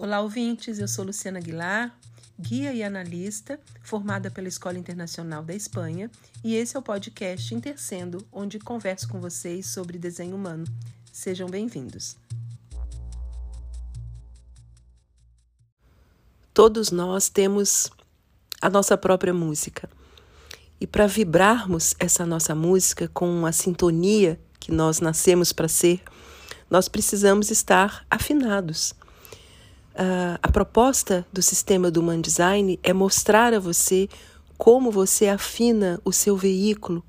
Olá, ouvintes. Eu sou Luciana Aguilar, guia e analista, formada pela Escola Internacional da Espanha, e esse é o podcast Intercendo, onde converso com vocês sobre desenho humano. Sejam bem-vindos. Todos nós temos a nossa própria música. E para vibrarmos essa nossa música com a sintonia que nós nascemos para ser, nós precisamos estar afinados. Uh, a proposta do sistema do Human Design é mostrar a você como você afina o seu veículo.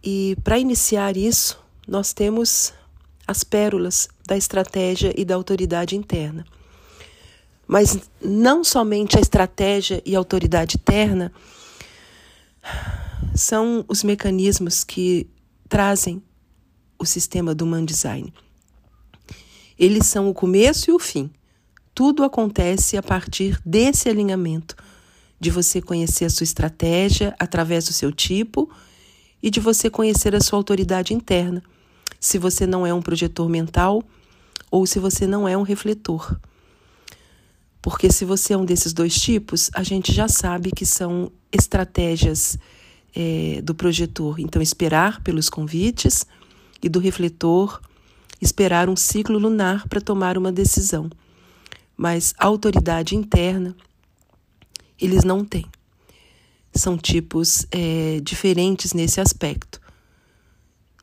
E para iniciar isso, nós temos as pérolas da estratégia e da autoridade interna. Mas não somente a estratégia e a autoridade interna são os mecanismos que trazem o sistema do Human Design. Eles são o começo e o fim. Tudo acontece a partir desse alinhamento, de você conhecer a sua estratégia através do seu tipo e de você conhecer a sua autoridade interna, se você não é um projetor mental ou se você não é um refletor. Porque se você é um desses dois tipos, a gente já sabe que são estratégias é, do projetor. Então, esperar pelos convites e do refletor esperar um ciclo lunar para tomar uma decisão. Mas autoridade interna, eles não têm. São tipos é, diferentes nesse aspecto.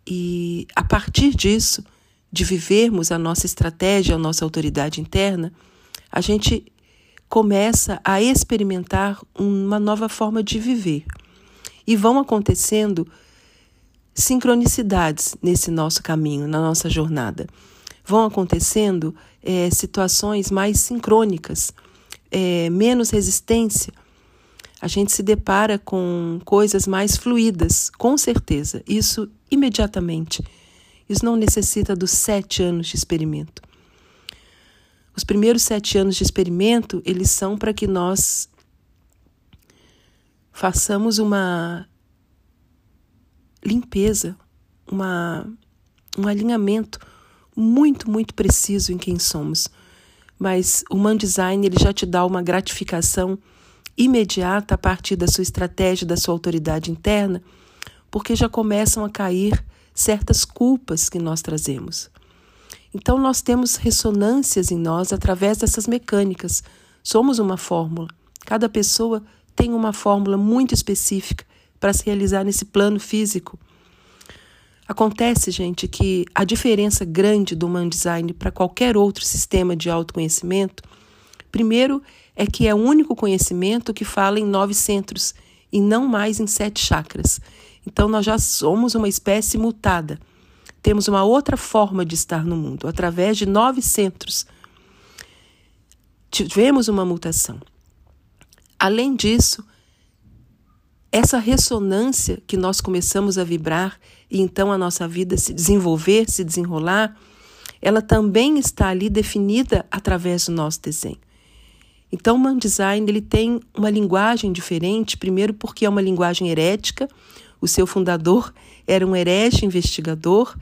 E a partir disso, de vivermos a nossa estratégia, a nossa autoridade interna, a gente começa a experimentar uma nova forma de viver. E vão acontecendo sincronicidades nesse nosso caminho, na nossa jornada. Vão acontecendo é, situações mais sincrônicas, é, menos resistência. A gente se depara com coisas mais fluídas, com certeza. Isso imediatamente. Isso não necessita dos sete anos de experimento. Os primeiros sete anos de experimento, eles são para que nós façamos uma limpeza, uma, um alinhamento muito, muito preciso em quem somos. Mas o Man Design ele já te dá uma gratificação imediata a partir da sua estratégia, da sua autoridade interna, porque já começam a cair certas culpas que nós trazemos. Então nós temos ressonâncias em nós através dessas mecânicas. Somos uma fórmula. Cada pessoa tem uma fórmula muito específica para se realizar nesse plano físico. Acontece, gente, que a diferença grande do Human Design para qualquer outro sistema de autoconhecimento, primeiro, é que é o único conhecimento que fala em nove centros e não mais em sete chakras. Então, nós já somos uma espécie mutada. Temos uma outra forma de estar no mundo, através de nove centros. Tivemos uma mutação. Além disso, essa ressonância que nós começamos a vibrar e então a nossa vida se desenvolver, se desenrolar, ela também está ali definida através do nosso desenho. Então, o Man Design ele tem uma linguagem diferente, primeiro porque é uma linguagem herética, o seu fundador era um herege investigador,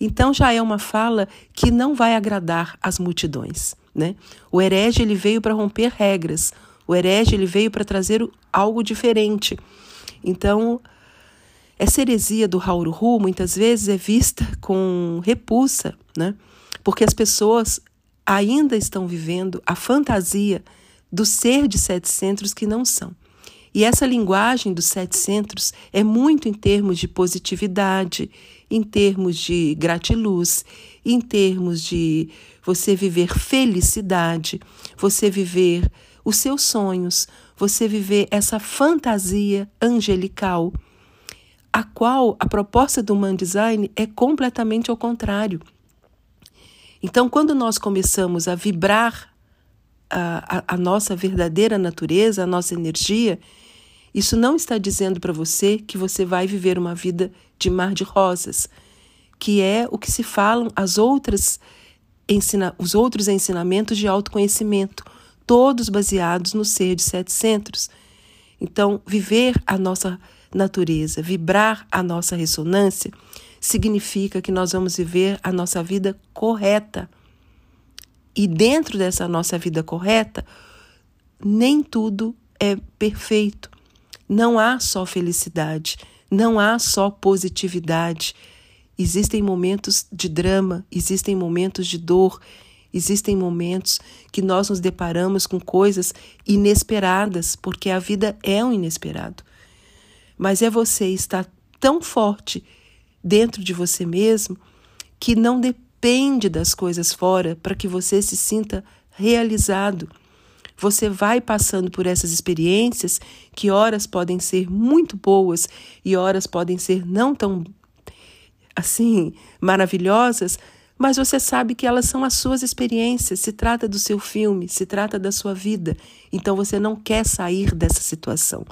então já é uma fala que não vai agradar as multidões. Né? O herege ele veio para romper regras, o herege ele veio para trazer algo diferente. Então, essa heresia do Hauru muitas vezes é vista com repulsa, né? Porque as pessoas ainda estão vivendo a fantasia do ser de sete centros que não são. E essa linguagem dos sete centros é muito em termos de positividade, em termos de gratiluz, em termos de você viver felicidade, você viver os seus sonhos, você viver essa fantasia angelical, a qual a proposta do Man Design é completamente ao contrário. Então, quando nós começamos a vibrar a, a, a nossa verdadeira natureza, a nossa energia, isso não está dizendo para você que você vai viver uma vida de mar de rosas, que é o que se falam as outras ensina, os outros ensinamentos de autoconhecimento todos baseados no ser de sete centros. Então, viver a nossa natureza, vibrar a nossa ressonância, significa que nós vamos viver a nossa vida correta. E dentro dessa nossa vida correta, nem tudo é perfeito. Não há só felicidade, não há só positividade. Existem momentos de drama, existem momentos de dor, existem momentos que nós nos deparamos com coisas inesperadas, porque a vida é um inesperado. Mas é você estar tão forte dentro de você mesmo que não depende das coisas fora para que você se sinta realizado. Você vai passando por essas experiências que horas podem ser muito boas e horas podem ser não tão assim maravilhosas, mas você sabe que elas são as suas experiências, se trata do seu filme, se trata da sua vida. Então você não quer sair dessa situação.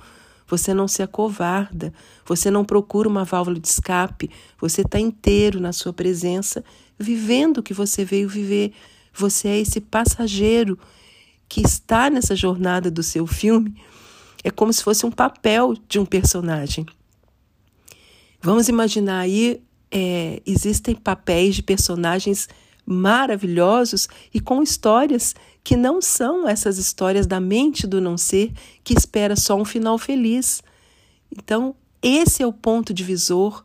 Você não se acovarda, você não procura uma válvula de escape, você está inteiro na sua presença, vivendo o que você veio viver. Você é esse passageiro que está nessa jornada do seu filme. É como se fosse um papel de um personagem. Vamos imaginar aí, é, existem papéis de personagens maravilhosos e com histórias que não são essas histórias da mente do não ser que espera só um final feliz. Então, esse é o ponto divisor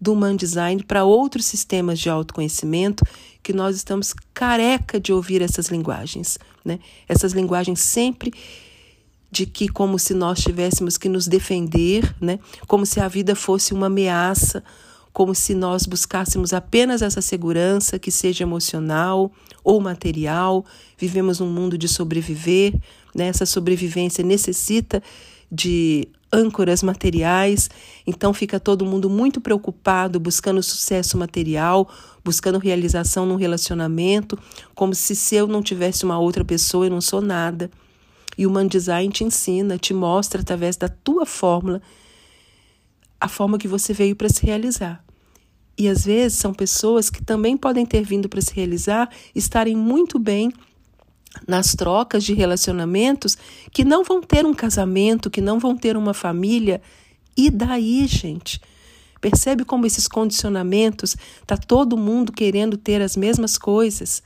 do Human Design para outros sistemas de autoconhecimento que nós estamos careca de ouvir essas linguagens, né? Essas linguagens sempre de que como se nós tivéssemos que nos defender, né? Como se a vida fosse uma ameaça, como se nós buscássemos apenas essa segurança, que seja emocional ou material. Vivemos num mundo de sobreviver, né? essa sobrevivência necessita de âncoras materiais, então fica todo mundo muito preocupado, buscando sucesso material, buscando realização num relacionamento, como se se eu não tivesse uma outra pessoa, eu não sou nada. E o Man Design te ensina, te mostra através da tua fórmula a forma que você veio para se realizar. E às vezes são pessoas que também podem ter vindo para se realizar, estarem muito bem nas trocas de relacionamentos, que não vão ter um casamento, que não vão ter uma família. E daí, gente? Percebe como esses condicionamentos tá todo mundo querendo ter as mesmas coisas?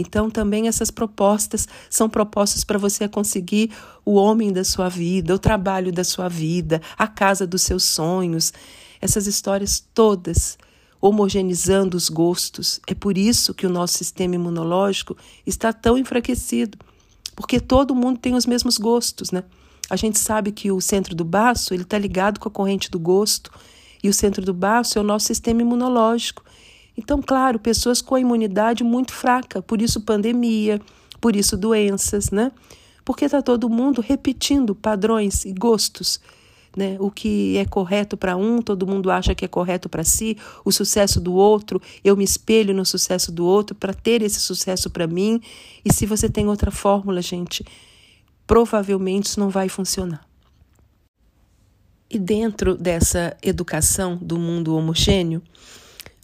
Então, também essas propostas são propostas para você conseguir o homem da sua vida, o trabalho da sua vida, a casa dos seus sonhos. Essas histórias todas homogeneizando os gostos. É por isso que o nosso sistema imunológico está tão enfraquecido, porque todo mundo tem os mesmos gostos, né? A gente sabe que o centro do baço ele está ligado com a corrente do gosto e o centro do baço é o nosso sistema imunológico. Então, claro, pessoas com a imunidade muito fraca, por isso pandemia, por isso doenças, né? Porque está todo mundo repetindo padrões e gostos. Né? O que é correto para um, todo mundo acha que é correto para si, o sucesso do outro, eu me espelho no sucesso do outro para ter esse sucesso para mim. E se você tem outra fórmula, gente, provavelmente isso não vai funcionar. E dentro dessa educação do mundo homogêneo,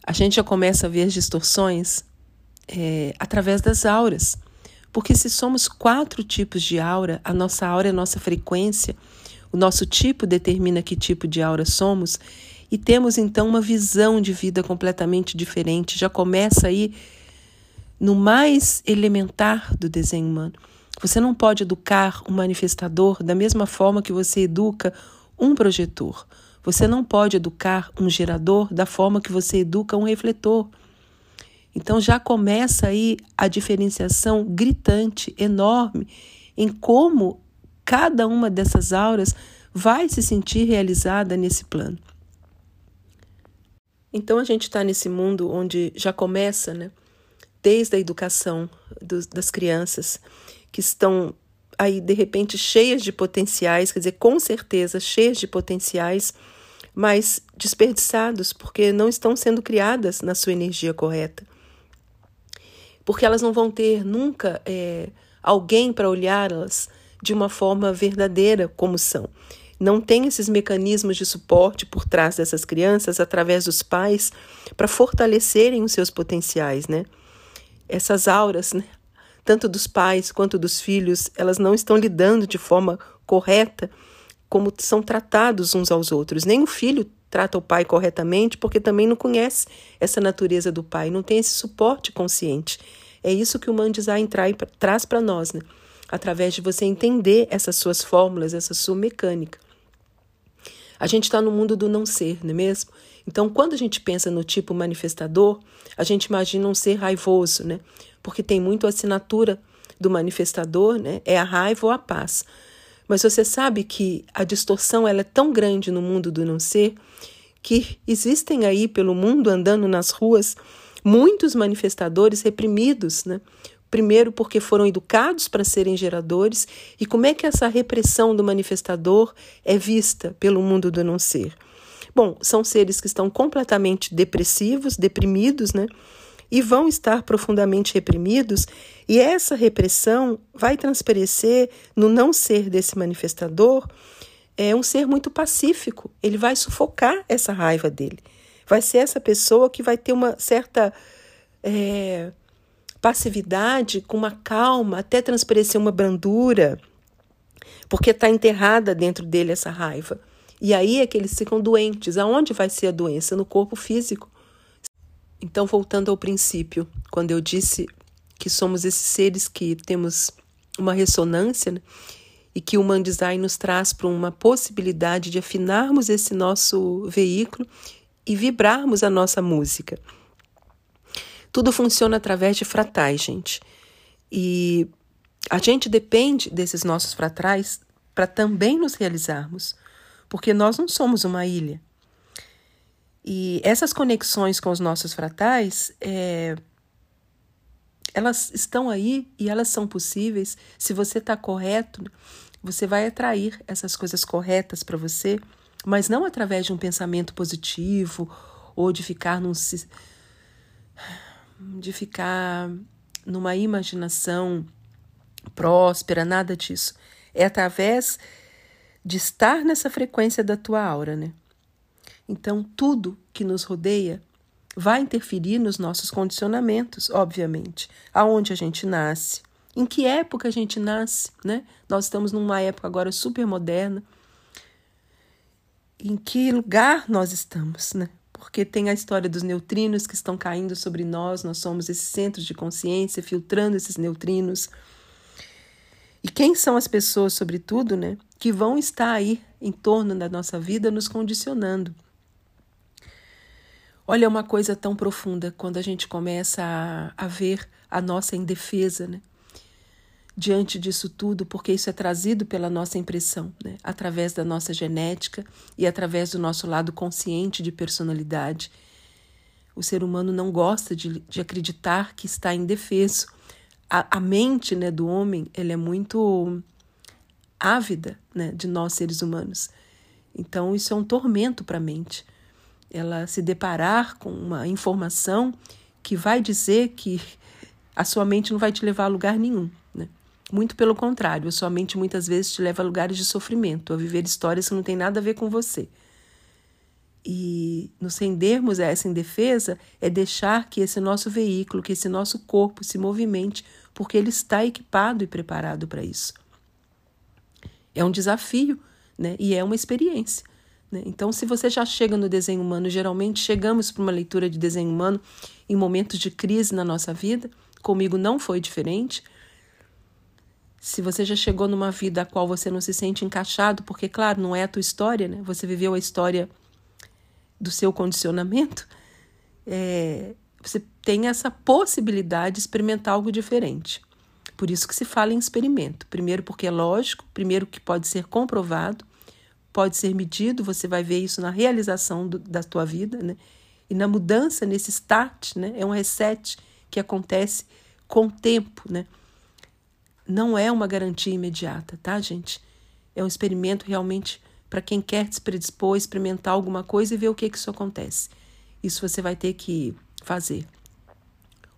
a gente já começa a ver as distorções é, através das auras. Porque se somos quatro tipos de aura, a nossa aura é a nossa frequência, o nosso tipo determina que tipo de aura somos, e temos então uma visão de vida completamente diferente. Já começa aí no mais elementar do desenho humano. Você não pode educar um manifestador da mesma forma que você educa um projetor. Você não pode educar um gerador da forma que você educa um refletor. Então já começa aí a diferenciação gritante, enorme, em como cada uma dessas auras vai se sentir realizada nesse plano. Então a gente está nesse mundo onde já começa, né, desde a educação das crianças, que estão aí de repente cheias de potenciais, quer dizer, com certeza cheias de potenciais mas desperdiçados porque não estão sendo criadas na sua energia correta. Porque elas não vão ter nunca é, alguém para olhá-las de uma forma verdadeira como são. Não tem esses mecanismos de suporte por trás dessas crianças, através dos pais, para fortalecerem os seus potenciais, né? Essas auras, né? tanto dos pais quanto dos filhos, elas não estão lidando de forma correta como são tratados uns aos outros. Nem o filho trata o pai corretamente, porque também não conhece essa natureza do pai, não tem esse suporte consciente. É isso que o Man traz para nós, né? através de você entender essas suas fórmulas, essa sua mecânica. A gente está no mundo do não ser, não é mesmo? Então, quando a gente pensa no tipo manifestador, a gente imagina um ser raivoso, né? Porque tem muito a assinatura do manifestador, né? É a raiva ou a paz. Mas você sabe que a distorção ela é tão grande no mundo do não ser que existem aí pelo mundo andando nas ruas muitos manifestadores reprimidos, né? Primeiro, porque foram educados para serem geradores, e como é que essa repressão do manifestador é vista pelo mundo do não ser? Bom, são seres que estão completamente depressivos, deprimidos, né? E vão estar profundamente reprimidos, e essa repressão vai transparecer no não ser desse manifestador é um ser muito pacífico. Ele vai sufocar essa raiva dele. Vai ser essa pessoa que vai ter uma certa é, passividade, com uma calma, até transparecer uma brandura, porque está enterrada dentro dele essa raiva. E aí é que eles ficam doentes. Aonde vai ser a doença? No corpo físico. Então, voltando ao princípio, quando eu disse que somos esses seres que temos uma ressonância, né? e que o Human Design nos traz para uma possibilidade de afinarmos esse nosso veículo e vibrarmos a nossa música. Tudo funciona através de fratais, gente. E a gente depende desses nossos fratais para também nos realizarmos, porque nós não somos uma ilha. E essas conexões com os nossos fratais, é, elas estão aí e elas são possíveis. Se você está correto, você vai atrair essas coisas corretas para você, mas não através de um pensamento positivo ou de ficar num de ficar numa imaginação próspera, nada disso. É através de estar nessa frequência da tua aura, né? Então, tudo que nos rodeia vai interferir nos nossos condicionamentos, obviamente. Aonde a gente nasce, em que época a gente nasce, né? Nós estamos numa época agora super moderna. Em que lugar nós estamos, né? porque tem a história dos neutrinos que estão caindo sobre nós, nós somos esses centros de consciência filtrando esses neutrinos. E quem são as pessoas, sobretudo, né, que vão estar aí em torno da nossa vida nos condicionando? Olha, é uma coisa tão profunda quando a gente começa a, a ver a nossa indefesa, né? diante disso tudo, porque isso é trazido pela nossa impressão, né? através da nossa genética e através do nosso lado consciente de personalidade. O ser humano não gosta de, de acreditar que está indefeso. A, a mente né, do homem ele é muito ávida né, de nós seres humanos. Então, isso é um tormento para a mente. Ela se deparar com uma informação que vai dizer que a sua mente não vai te levar a lugar nenhum. Muito pelo contrário, a sua mente muitas vezes te leva a lugares de sofrimento, a viver histórias que não têm nada a ver com você. E nos rendermos a essa indefesa é deixar que esse nosso veículo, que esse nosso corpo se movimente, porque ele está equipado e preparado para isso. É um desafio né? e é uma experiência. Né? Então, se você já chega no desenho humano, geralmente chegamos para uma leitura de desenho humano em momentos de crise na nossa vida, comigo não foi diferente se você já chegou numa vida a qual você não se sente encaixado, porque, claro, não é a tua história, né? Você viveu a história do seu condicionamento, é, você tem essa possibilidade de experimentar algo diferente. Por isso que se fala em experimento. Primeiro, porque é lógico, primeiro, que pode ser comprovado, pode ser medido, você vai ver isso na realização do, da tua vida, né? E na mudança, nesse start, né? É um reset que acontece com o tempo, né? não é uma garantia imediata, tá, gente? É um experimento realmente para quem quer se predispor, experimentar alguma coisa e ver o que, que isso acontece. Isso você vai ter que fazer.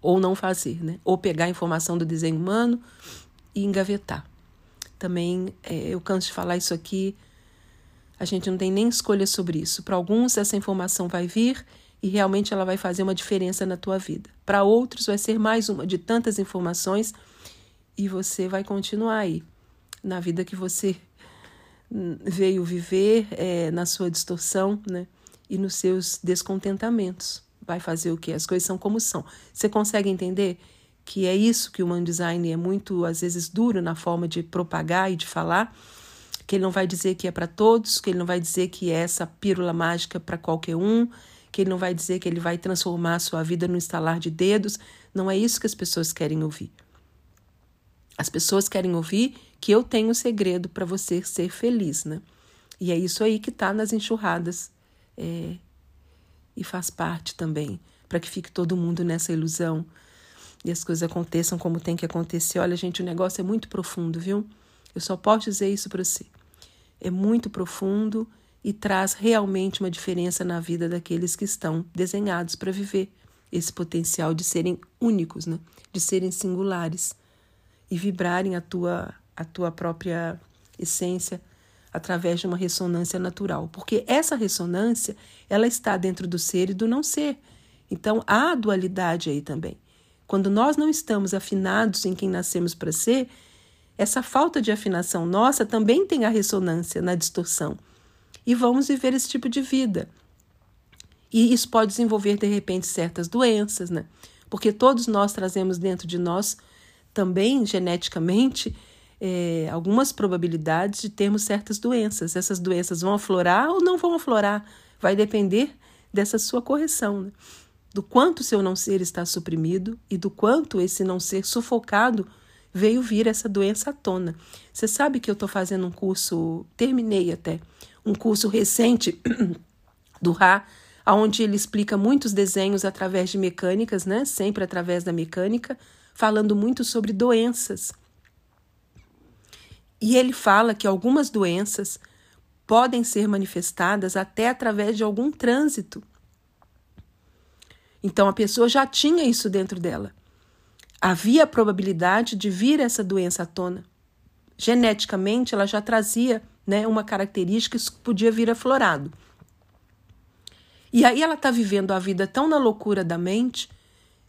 Ou não fazer, né? Ou pegar a informação do desenho humano e engavetar. Também é, eu canso de falar isso aqui, a gente não tem nem escolha sobre isso. Para alguns, essa informação vai vir e realmente ela vai fazer uma diferença na tua vida. Para outros, vai ser mais uma de tantas informações e você vai continuar aí na vida que você veio viver, é, na sua distorção, né? E nos seus descontentamentos. Vai fazer o quê? As coisas são como são. Você consegue entender que é isso que o Human Design é muito, às vezes, duro na forma de propagar e de falar, que ele não vai dizer que é para todos, que ele não vai dizer que é essa pílula mágica para qualquer um, que ele não vai dizer que ele vai transformar a sua vida no estalar de dedos. Não é isso que as pessoas querem ouvir. As pessoas querem ouvir que eu tenho o um segredo para você ser feliz, né? E é isso aí que está nas enxurradas é, e faz parte também, para que fique todo mundo nessa ilusão e as coisas aconteçam como tem que acontecer. Olha, gente, o negócio é muito profundo, viu? Eu só posso dizer isso para você. É muito profundo e traz realmente uma diferença na vida daqueles que estão desenhados para viver esse potencial de serem únicos, né? De serem singulares e vibrarem a tua a tua própria essência através de uma ressonância natural, porque essa ressonância ela está dentro do ser e do não ser. Então há dualidade aí também. Quando nós não estamos afinados em quem nascemos para ser, essa falta de afinação nossa também tem a ressonância na distorção. E vamos viver esse tipo de vida. E isso pode desenvolver, de repente, certas doenças, né? Porque todos nós trazemos dentro de nós também, geneticamente, é, algumas probabilidades de termos certas doenças. Essas doenças vão aflorar ou não vão aflorar. Vai depender dessa sua correção. Né? do quanto seu não ser está suprimido e do quanto esse não ser sufocado veio vir essa doença à tona. Você sabe que eu estou fazendo um curso, terminei até, um curso recente do Ra, onde ele explica muitos desenhos através de mecânicas, né? Sempre através da mecânica, falando muito sobre doenças. E ele fala que algumas doenças podem ser manifestadas até através de algum trânsito então a pessoa já tinha isso dentro dela. Havia a probabilidade de vir essa doença à tona. Geneticamente, ela já trazia né, uma característica que podia vir aflorado. E aí ela está vivendo a vida tão na loucura da mente,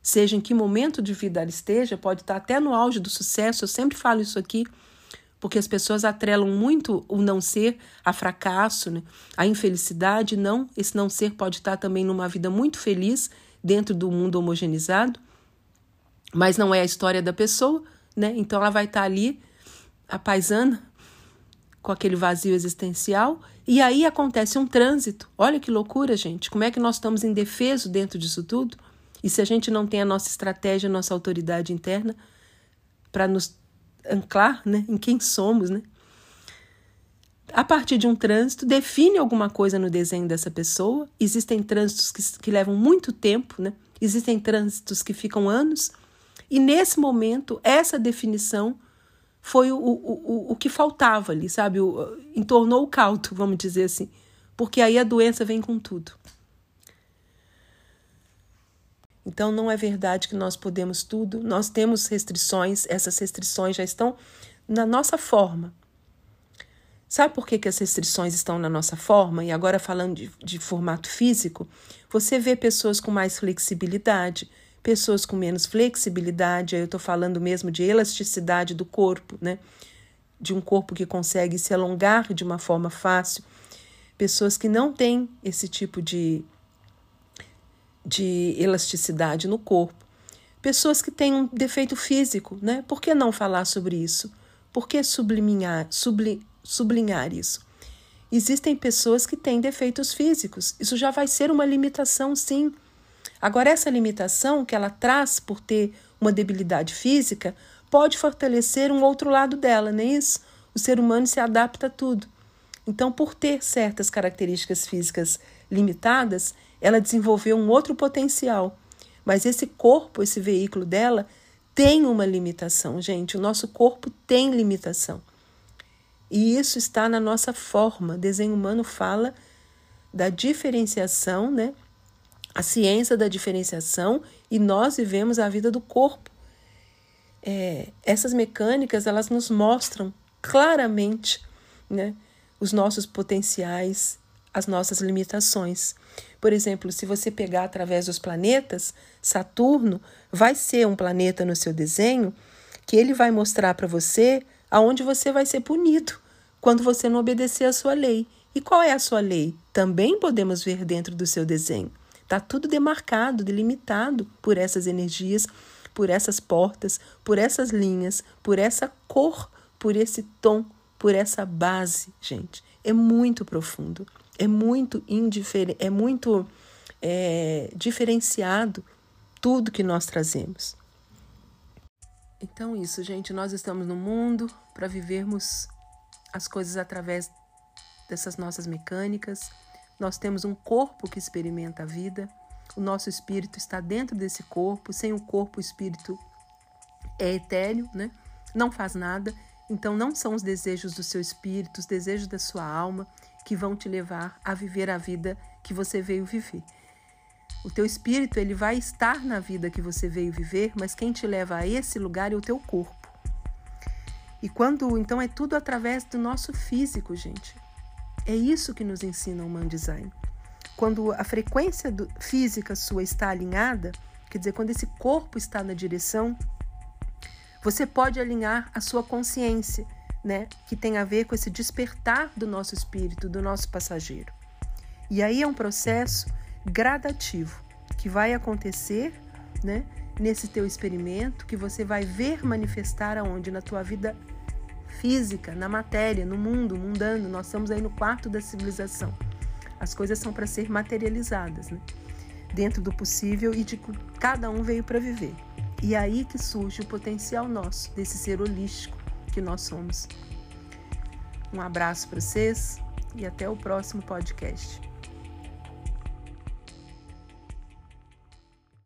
seja em que momento de vida ela esteja, pode estar tá até no auge do sucesso, eu sempre falo isso aqui, porque as pessoas atrelam muito o não ser a fracasso, né? a infelicidade. Não, esse não ser pode estar tá também numa vida muito feliz dentro do mundo homogeneizado, mas não é a história da pessoa, né? Então ela vai estar tá ali, a paisana, com aquele vazio existencial, e aí acontece um trânsito. Olha que loucura, gente. Como é que nós estamos indefesos dentro disso tudo? E se a gente não tem a nossa estratégia, a nossa autoridade interna para nos anclar né, em quem somos, né? a partir de um trânsito, define alguma coisa no desenho dessa pessoa. Existem trânsitos que, que levam muito tempo, né? existem trânsitos que ficam anos, e nesse momento, essa definição foi o, o, o, o que faltava ali, sabe? O, entornou o caldo, vamos dizer assim, porque aí a doença vem com tudo. Então não é verdade que nós podemos tudo, nós temos restrições, essas restrições já estão na nossa forma, Sabe por que, que as restrições estão na nossa forma? E agora falando de, de formato físico, você vê pessoas com mais flexibilidade, pessoas com menos flexibilidade, aí eu estou falando mesmo de elasticidade do corpo, né? De um corpo que consegue se alongar de uma forma fácil. Pessoas que não têm esse tipo de, de elasticidade no corpo. Pessoas que têm um defeito físico, né? Por que não falar sobre isso? Por que subliminar, subli, sublinhar isso. Existem pessoas que têm defeitos físicos. Isso já vai ser uma limitação, sim. Agora, essa limitação que ela traz por ter uma debilidade física pode fortalecer um outro lado dela, não é isso? O ser humano se adapta a tudo. Então, por ter certas características físicas limitadas, ela desenvolveu um outro potencial. Mas esse corpo, esse veículo dela, tem uma limitação, gente. O nosso corpo tem limitação. E isso está na nossa forma. O desenho humano fala da diferenciação, né? A ciência da diferenciação e nós vivemos a vida do corpo. É, essas mecânicas elas nos mostram claramente, né? Os nossos potenciais, as nossas limitações. Por exemplo, se você pegar através dos planetas, Saturno vai ser um planeta no seu desenho que ele vai mostrar para você aonde você vai ser punido quando você não obedecer a sua lei. E qual é a sua lei? Também podemos ver dentro do seu desenho. Está tudo demarcado, delimitado por essas energias, por essas portas, por essas linhas, por essa cor, por esse tom, por essa base, gente. É muito profundo, é muito indiferente, é muito é, diferenciado tudo que nós trazemos. Então, isso, gente, nós estamos no mundo para vivermos as coisas através dessas nossas mecânicas. Nós temos um corpo que experimenta a vida, o nosso espírito está dentro desse corpo, sem o corpo, o espírito é etéreo, né? não faz nada. Então, não são os desejos do seu espírito, os desejos da sua alma que vão te levar a viver a vida que você veio viver. O teu espírito ele vai estar na vida que você veio viver, mas quem te leva a esse lugar é o teu corpo. E quando, então é tudo através do nosso físico, gente. É isso que nos ensina o Human Design. Quando a frequência do, física sua está alinhada, quer dizer, quando esse corpo está na direção, você pode alinhar a sua consciência, né, que tem a ver com esse despertar do nosso espírito, do nosso passageiro. E aí é um processo gradativo que vai acontecer, né, nesse teu experimento que você vai ver manifestar aonde na tua vida física, na matéria, no mundo, mundano. Nós estamos aí no quarto da civilização. As coisas são para ser materializadas, né? Dentro do possível e de que cada um veio para viver. E é aí que surge o potencial nosso, desse ser holístico que nós somos. Um abraço para vocês e até o próximo podcast.